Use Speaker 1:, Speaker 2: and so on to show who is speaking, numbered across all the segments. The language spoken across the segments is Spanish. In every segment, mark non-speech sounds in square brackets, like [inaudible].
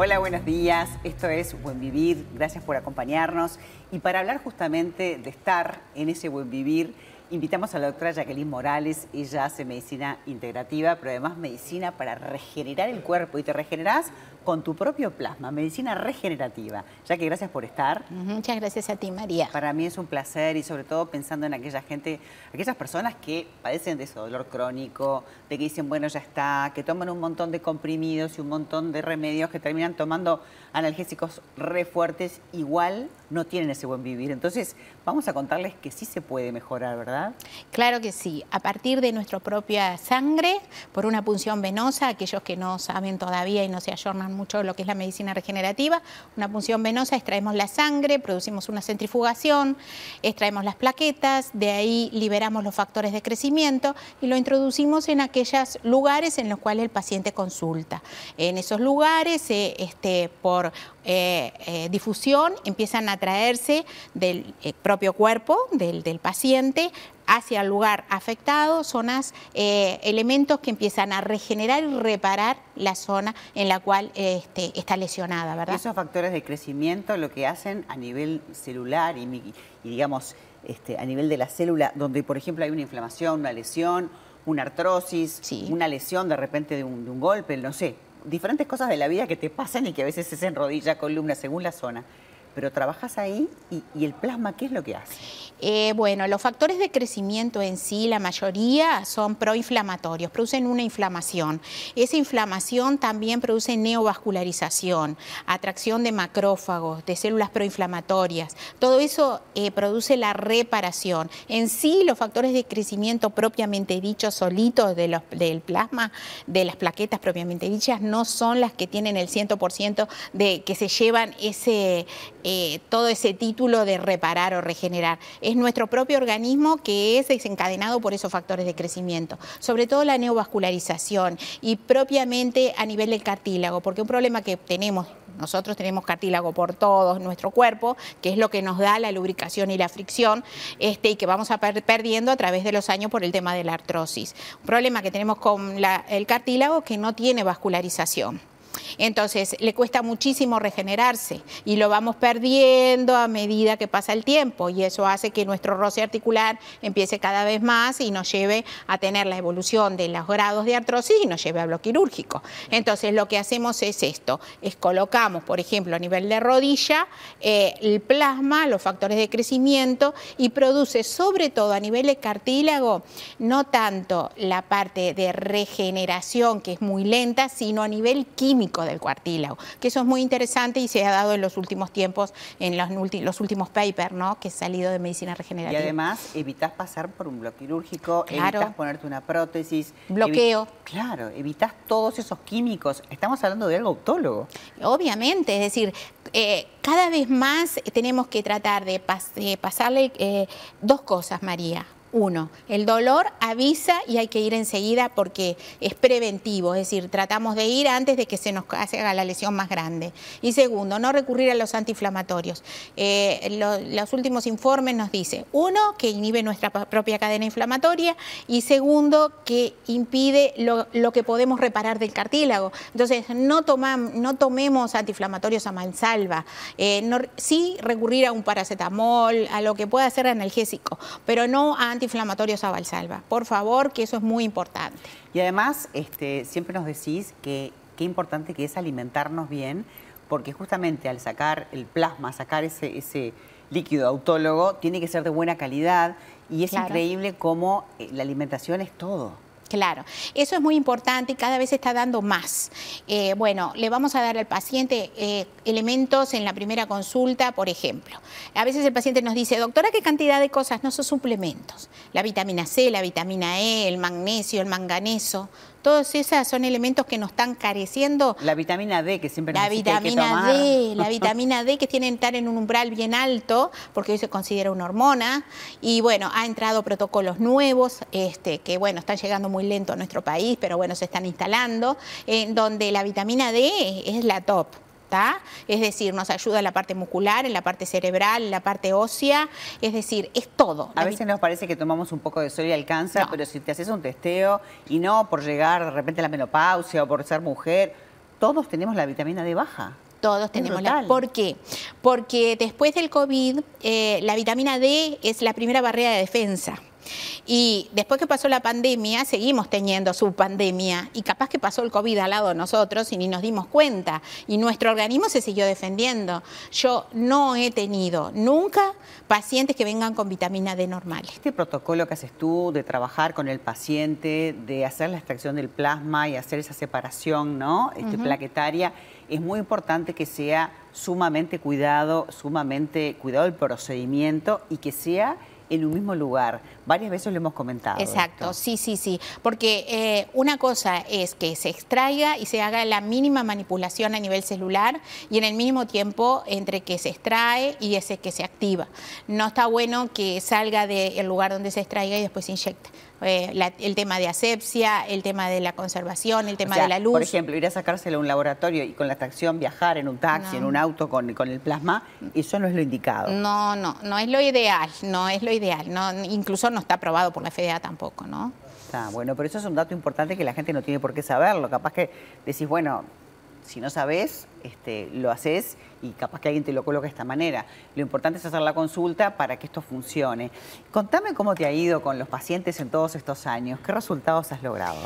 Speaker 1: Hola, buenos días. Esto es Buen Vivir. Gracias por acompañarnos. Y para hablar justamente de estar en ese buen vivir, invitamos a la doctora Jacqueline Morales. Ella hace medicina integrativa, pero además medicina para regenerar el cuerpo. Y te regenerás con tu propio plasma, medicina regenerativa. Ya que gracias por estar.
Speaker 2: Muchas gracias a ti, María.
Speaker 1: Para mí es un placer y sobre todo pensando en aquella gente, aquellas personas que padecen de ese dolor crónico, de que dicen, bueno, ya está, que toman un montón de comprimidos y un montón de remedios que terminan tomando analgésicos re fuertes, igual no tienen ese buen vivir. Entonces, vamos a contarles que sí se puede mejorar, ¿verdad?
Speaker 2: Claro que sí, a partir de nuestra propia sangre, por una punción venosa, aquellos que no saben todavía y no se ayornan mucho lo que es la medicina regenerativa. Una punción venosa, extraemos la sangre, producimos una centrifugación, extraemos las plaquetas, de ahí liberamos los factores de crecimiento y lo introducimos en aquellos lugares en los cuales el paciente consulta. En esos lugares, eh, este, por eh, eh, difusión, empiezan a traerse del propio cuerpo del, del paciente hacia el lugar afectado, zonas, eh, elementos que empiezan a regenerar y reparar la zona en la cual este, está lesionada, ¿verdad?
Speaker 1: Esos factores de crecimiento lo que hacen a nivel celular y, digamos, este, a nivel de la célula, donde por ejemplo hay una inflamación, una lesión, una artrosis, una lesión de repente de un, de un golpe, no sé, diferentes cosas de la vida que te pasan y que a veces es en rodilla, columna, según la zona pero trabajas ahí y, el plasma, ¿qué es lo que hace?
Speaker 2: Eh, bueno, los factores de crecimiento en sí, la mayoría son proinflamatorios, producen una inflamación. Esa inflamación también produce neovascularización, atracción de macrófagos, de células proinflamatorias. Todo eso eh, produce la reparación. En sí, los factores de crecimiento propiamente dichos, solitos de del plasma, de las plaquetas propiamente dichas, no son las que tienen el 100% de que se llevan ese todo ese título de reparar o regenerar. Es nuestro propio organismo que es desencadenado por esos factores de crecimiento, sobre todo la neovascularización y propiamente a nivel del cartílago, porque un problema que tenemos nosotros tenemos cartílago por todo nuestro cuerpo, que es lo que nos da la lubricación y la fricción, este, y que vamos a perdiendo a través de los años por el tema de la artrosis. Un problema que tenemos con el cartílago que no tiene vascularización. Entonces, le cuesta muchísimo regenerarse y lo vamos perdiendo a medida que pasa el tiempo y eso hace que nuestro roce articular empiece cada vez más y nos lleve a tener la evolución de los grados de artrosis y nos lleve a lo quirúrgico. Entonces, lo que hacemos es esto, es colocamos, por ejemplo, a nivel de rodilla, eh, el plasma, los factores de crecimiento y produce sobre todo a nivel de cartílago, no tanto la parte de regeneración, que es muy lenta, sino a nivel químico del cartílago, que eso es muy interesante y se ha dado en los últimos tiempos, en los, los últimos papers, ¿no? que ha salido de medicina regenerativa.
Speaker 1: Y además evitas pasar por un bloque quirúrgico, evitas ponerte una prótesis.
Speaker 2: Bloqueo.
Speaker 1: claro, evitas todos esos químicos. Estamos hablando de algo autólogo.
Speaker 2: Obviamente, es decir, eh, cada vez más tenemos que tratar de, pasarle eh, dos cosas, María. Uno, el dolor avisa y hay que ir enseguida porque es preventivo, es decir, tratamos de ir antes de que se nos haga la lesión más grande. Y segundo, no recurrir a los antiinflamatorios. Eh, los últimos informes nos dicen, uno, que inhibe nuestra propia cadena inflamatoria y segundo, que impide lo, que podemos reparar del cartílago. Entonces, no, no tomemos antiinflamatorios a mansalva. Eh, sí recurrir a un paracetamol, a lo que pueda ser analgésico, pero no a antiinflamatorios a Valsalva. Por favor, que eso es muy importante.
Speaker 1: Y además, este, siempre nos decís que qué importante que es alimentarnos bien, porque justamente al sacar el plasma, sacar ese, ese líquido autólogo, tiene que ser de buena calidad y es increíble cómo eh, la alimentación es todo.
Speaker 2: Claro, eso es muy importante y cada vez se está dando más. Eh, bueno, le vamos a dar al paciente eh, elementos en la primera consulta, por ejemplo. A veces el paciente nos dice, doctora, ¿qué cantidad de cosas? No son suplementos. La vitamina C, la vitamina E, el magnesio, el manganeso, todos esos son elementos que nos están careciendo.
Speaker 1: La vitamina D, que siempre nos
Speaker 2: La vitamina D, la [laughs] vitamina D que tiene que estar en un umbral bien alto, porque hoy se considera una hormona. Y bueno, ha entrado protocolos nuevos, este, que bueno, están llegando muy lento a nuestro país, pero bueno, se están instalando, en donde la vitamina D es la top. Es decir, nos ayuda en la parte muscular, en la parte cerebral, en la parte ósea, es decir, es todo.
Speaker 1: A veces nos parece que tomamos un poco de sol y alcanza, pero si te haces un testeo y no por llegar de repente a la menopausia o por ser mujer, todos tenemos la vitamina D baja.
Speaker 2: Todos tenemos la. ¿Por qué? Porque después del COVID, eh, la vitamina D es la primera barrera de defensa. Y después que pasó la pandemia, seguimos teniendo su pandemia y capaz que pasó el COVID al lado de nosotros y ni nos dimos cuenta y nuestro organismo se siguió defendiendo. Yo no he tenido nunca pacientes que vengan con vitamina D normal.
Speaker 1: Este protocolo que haces tú de trabajar con el paciente, de hacer la extracción del plasma y hacer esa separación ¿no? Este, plaquetaria, es muy importante que sea sumamente cuidado, sumamente cuidado el procedimiento y que sea en un mismo lugar. Varias veces lo hemos comentado.
Speaker 2: Exacto, sí, sí, sí. Porque eh, una cosa es que se extraiga y se haga la mínima manipulación a nivel celular y en el mismo tiempo entre que se extrae y ese que se activa. No está bueno que salga del lugar donde se extraiga y después se inyecte. Eh, el tema de asepsia, el tema de la conservación, el tema de la luz.
Speaker 1: Por ejemplo, ir a sacárselo a un laboratorio y con la extracción viajar en un taxi, en un auto con, con, el plasma, eso no es lo indicado.
Speaker 2: No, no, no es lo ideal, no es lo ideal. No, incluso no está aprobado por la FDA tampoco, ¿no?
Speaker 1: Está bueno, pero eso es un dato importante que la gente no tiene por qué saberlo. Capaz que decís, bueno, si no sabes, este, lo haces y capaz que alguien te lo coloca de esta manera. Lo importante es hacer la consulta para que esto funcione. Contame cómo te ha ido con los pacientes en todos estos años. ¿Qué resultados has logrado?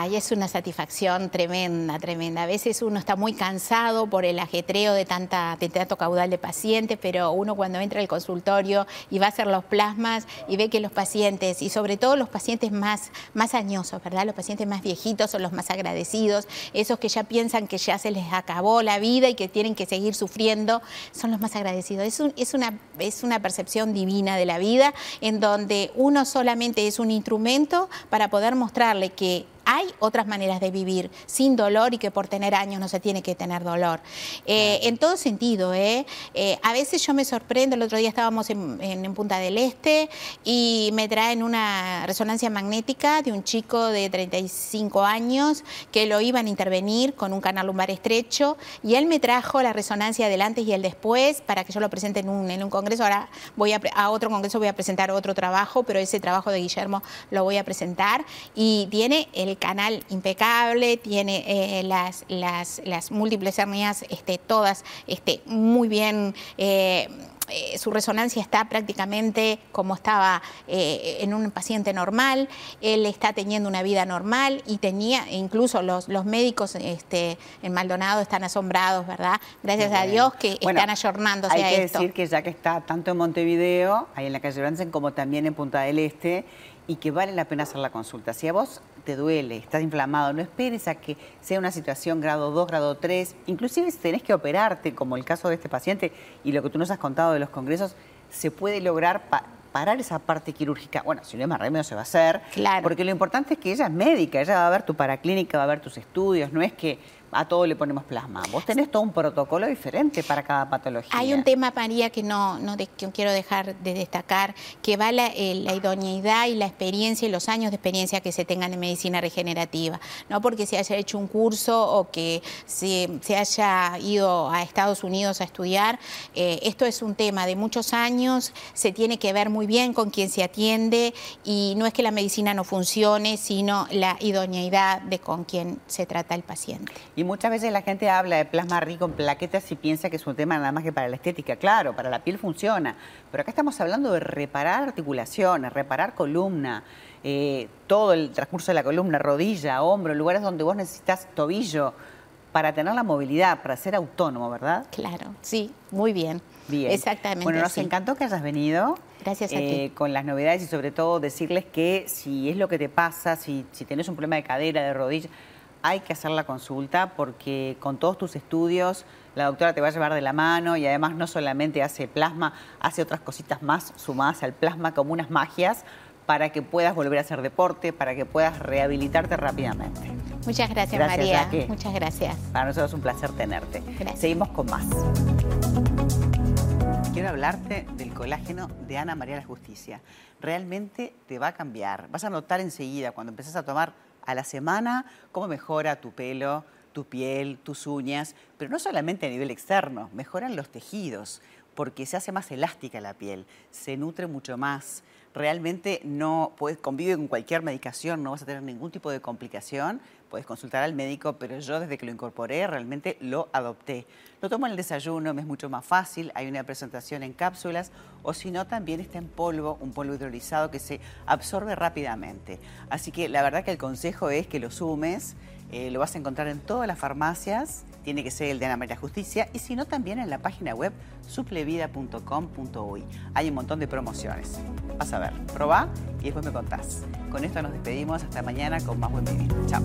Speaker 2: Ay, es una satisfacción tremenda, tremenda. A veces uno está muy cansado por el ajetreo de, tanta, de tanto caudal de pacientes, pero uno cuando entra al consultorio y va a hacer los plasmas y ve que los pacientes, y sobre todo los pacientes más, más añosos, ¿verdad? Los pacientes más viejitos son los más agradecidos, esos que ya piensan que ya se les acabó la vida y que tienen que seguir sufriendo, son los más agradecidos. Es, es, una, es una percepción divina de la vida en donde uno solamente es un instrumento para poder mostrarle que hay otras maneras de vivir sin dolor y que por tener años no se tiene que tener dolor. Eh, en todo sentido, ¿eh? ¿eh? A veces yo me sorprendo, el otro día estábamos en, Punta del Este y me traen una resonancia magnética de un chico de 35 años que lo iban a intervenir con un canal lumbar estrecho y él me trajo la resonancia del antes y el después para que yo lo presente en un, en un congreso. Ahora voy a, a otro congreso voy a presentar otro trabajo, pero ese trabajo de Guillermo lo voy a presentar y tiene el canal impecable, tiene eh, las, las, las, múltiples hernias este, todas este, muy bien. Eh, eh, su resonancia está prácticamente como estaba en un paciente normal, él está teniendo una vida normal y tenía, incluso los, los médicos este, en Maldonado están asombrados, ¿verdad? Gracias a Dios que están ayornándose
Speaker 1: a
Speaker 2: esto.
Speaker 1: Hay que decir que ya que está tanto en Montevideo, ahí en la calle Bransen, como también en Punta del Este, y que vale la pena hacer la consulta. Si a vos te duele, estás inflamado, no esperes a que sea una situación grado 2, grado 3, inclusive si tenés que operarte, como el caso de este paciente y lo que tú nos has contado de los congresos, se puede lograr parar esa parte quirúrgica. Bueno, si no es más remedio se va a hacer,
Speaker 2: claro.
Speaker 1: porque lo importante es que ella es médica, ella va a ver tu paraclínica, va a ver tus estudios, no es que a todo le ponemos plasma. Vos tenés todo un protocolo diferente para cada patología.
Speaker 2: Hay un tema, María, que no, no quiero dejar de destacar, que va la, eh, idoneidad y la experiencia y los años de experiencia que se tengan en medicina regenerativa. No porque se haya hecho un curso o que se, se haya ido a Estados Unidos a estudiar. Eh, esto es un tema de muchos años, se tiene que ver muy bien con quien se atiende y no es que la medicina no funcione, sino la idoneidad de con quien se trata el paciente.
Speaker 1: Y muchas veces la gente habla de plasma rico en plaquetas y piensa que es un tema nada más que para la estética. Claro, para la piel funciona, pero acá estamos hablando de reparar articulaciones, reparar columna, eh, todo el transcurso de la columna, rodilla, hombro, lugares donde vos necesitas tobillo para tener la movilidad, para ser autónomo, ¿verdad?
Speaker 2: Claro, sí, muy bien. Bien. Exactamente.
Speaker 1: Bueno, nos encantó que hayas venido.
Speaker 2: Gracias a ti.
Speaker 1: Eh, con las novedades y sobre todo decirles que si es lo que te pasa, si, si tenés un problema de cadera, de rodilla, hay que hacer la consulta porque con todos tus estudios la doctora te va a llevar de la mano y además no solamente hace plasma, hace otras cositas más sumadas al plasma como unas magias para que puedas volver a hacer deporte, para que puedas rehabilitarte rápidamente.
Speaker 2: Muchas gracias, María. Muchas gracias.
Speaker 1: Para nosotros es un placer tenerte. Seguimos con más. Quiero hablarte del colágeno de Ana María la Justicia. Realmente te va a cambiar. Vas a notar enseguida cuando empezás a tomar a la semana cómo mejora tu pelo, tu piel, tus uñas, pero no solamente a nivel externo, mejoran los tejidos. porque se hace más elástica la piel, se nutre mucho más. Realmente no puedes convive con cualquier medicación, no vas a tener ningún tipo de complicación. Puedes consultar al médico, pero yo desde que lo incorporé realmente lo adopté. Lo tomo en el desayuno, me es mucho más fácil, hay una presentación en cápsulas o si no también está en polvo, un polvo hidrolizado que se absorbe rápidamente. Así que la verdad que el consejo es que lo sumes, eh, lo vas a encontrar en todas las farmacias tiene que ser el de Ana María Justicia y si no también en la página web suplevida.com.uy. Hay un montón de promociones. Vas a ver, probá y después me contás. Con esto nos despedimos hasta mañana con más buen vivir. Chao.